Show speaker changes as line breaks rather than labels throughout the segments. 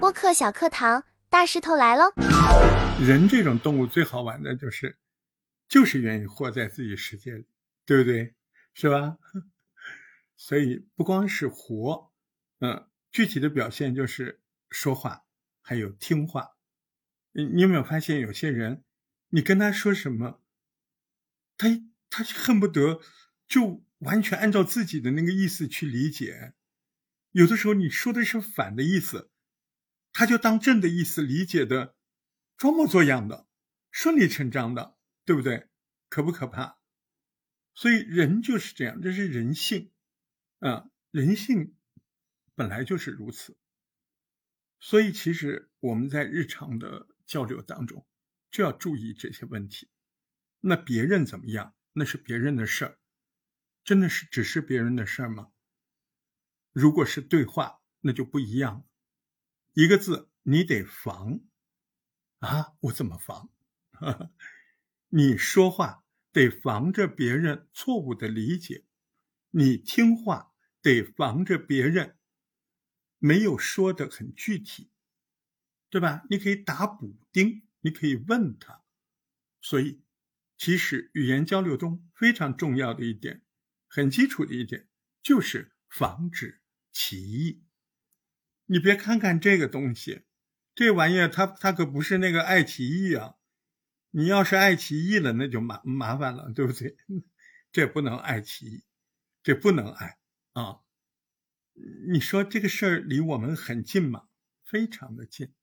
播客小课堂，大石头来喽！
人这种动物最好玩的就是，就是愿意活在自己世界里，对不对？是吧？所以不光是活，嗯，具体的表现就是说话，还有听话。你你有没有发现有些人，你跟他说什么，他他恨不得就完全按照自己的那个意思去理解。有的时候你说的是反的意思，他就当正的意思理解的，装模作样的，顺理成章的，对不对？可不可怕？所以人就是这样，这是人性，啊，人性本来就是如此。所以其实我们在日常的。交流当中就要注意这些问题。那别人怎么样，那是别人的事儿，真的是只是别人的事儿吗？如果是对话，那就不一样了。一个字你得防啊！我怎么防？你说话得防着别人错误的理解，你听话得防着别人没有说的很具体。对吧？你可以打补丁，你可以问他。所以，其实语言交流中非常重要的一点，很基础的一点，就是防止歧义。你别看看这个东西，这玩意儿它它可不是那个爱奇艺啊！你要是爱奇艺了，那就麻麻烦了，对不对？这不能爱奇艺，这不能爱啊！你说这个事儿离我们很近吗？非常的近。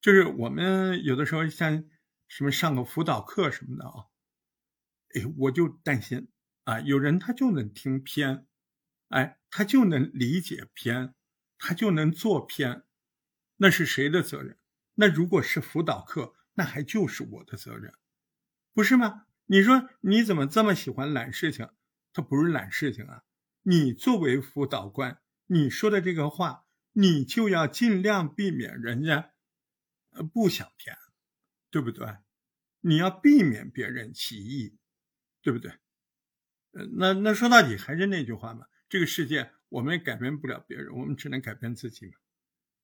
就是我们有的时候像什么上个辅导课什么的啊，哎，我就担心啊，有人他就能听偏，哎，他就能理解偏，他就能做偏，那是谁的责任？那如果是辅导课，那还就是我的责任，不是吗？你说你怎么这么喜欢揽事情？他不是揽事情啊，你作为辅导官，你说的这个话，你就要尽量避免人家。呃不想骗，对不对？你要避免别人起义，对不对？那那说到底还是那句话嘛，这个世界我们也改变不了别人，我们只能改变自己嘛。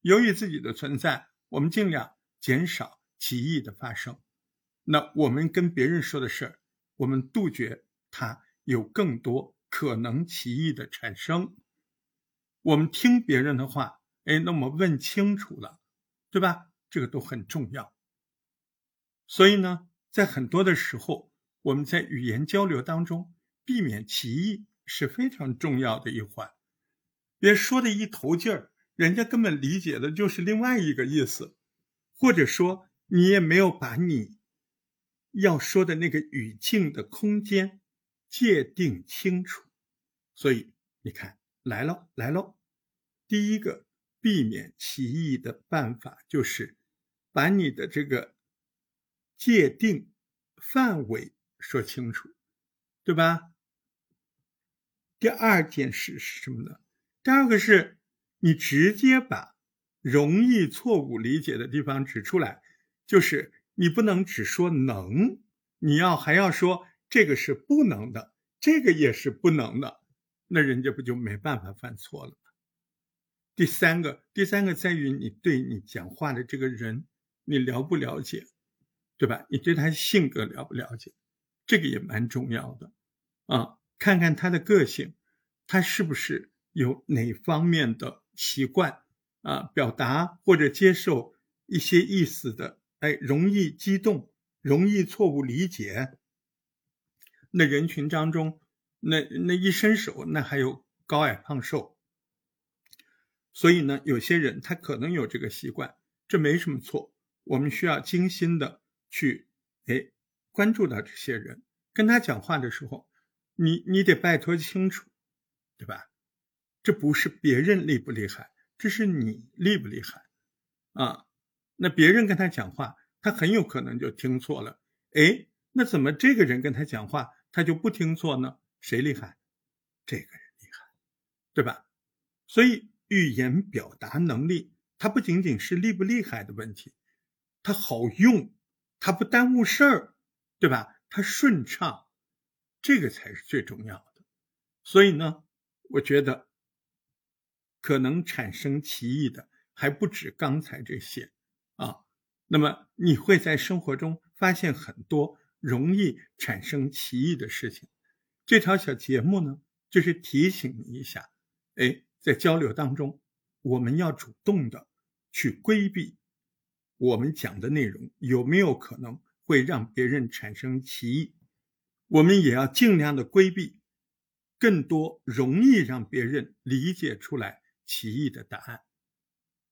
由于自己的存在，我们尽量减少歧义的发生。那我们跟别人说的事儿，我们杜绝他有更多可能歧义的产生。我们听别人的话，哎，那么问清楚了，对吧？这个都很重要，所以呢，在很多的时候，我们在语言交流当中，避免歧义是非常重要的一环。别说的一头劲儿，人家根本理解的就是另外一个意思，或者说你也没有把你要说的那个语境的空间界定清楚。所以你看，来喽，来喽，第一个避免歧义的办法就是。把你的这个界定范围说清楚，对吧？第二件事是什么呢？第二个是你直接把容易错误理解的地方指出来，就是你不能只说能，你要还要说这个是不能的，这个也是不能的，那人家不就没办法犯错了吗？第三个，第三个在于你对你讲话的这个人。你了不了解，对吧？你对他性格了不了解，这个也蛮重要的啊。看看他的个性，他是不是有哪方面的习惯啊？表达或者接受一些意思的，哎，容易激动，容易错误理解。那人群当中，那那一伸手，那还有高矮胖瘦。所以呢，有些人他可能有这个习惯，这没什么错。我们需要精心的去，哎，关注到这些人，跟他讲话的时候，你你得拜托清楚，对吧？这不是别人厉不厉害，这是你厉不厉害啊？那别人跟他讲话，他很有可能就听错了。哎，那怎么这个人跟他讲话，他就不听错呢？谁厉害？这个人厉害，对吧？所以语言表达能力，它不仅仅是厉不厉害的问题。它好用，它不耽误事儿，对吧？它顺畅，这个才是最重要的。所以呢，我觉得可能产生歧义的还不止刚才这些啊。那么你会在生活中发现很多容易产生歧义的事情。这条小节目呢，就是提醒你一下，哎，在交流当中，我们要主动的去规避我们讲的内容有没有可能会让别人产生歧义，我们也要尽量的规避。更多容易让别人理解出来歧义的答案。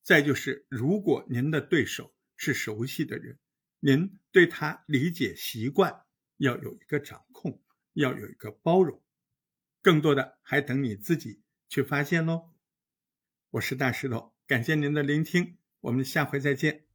再就是，如果您的对手是熟悉的人，您对他理解习惯要有一个掌控，要有一个包容。更多的还等你自己去发现喽。我是大石头，感谢您的聆听，我们下回再见。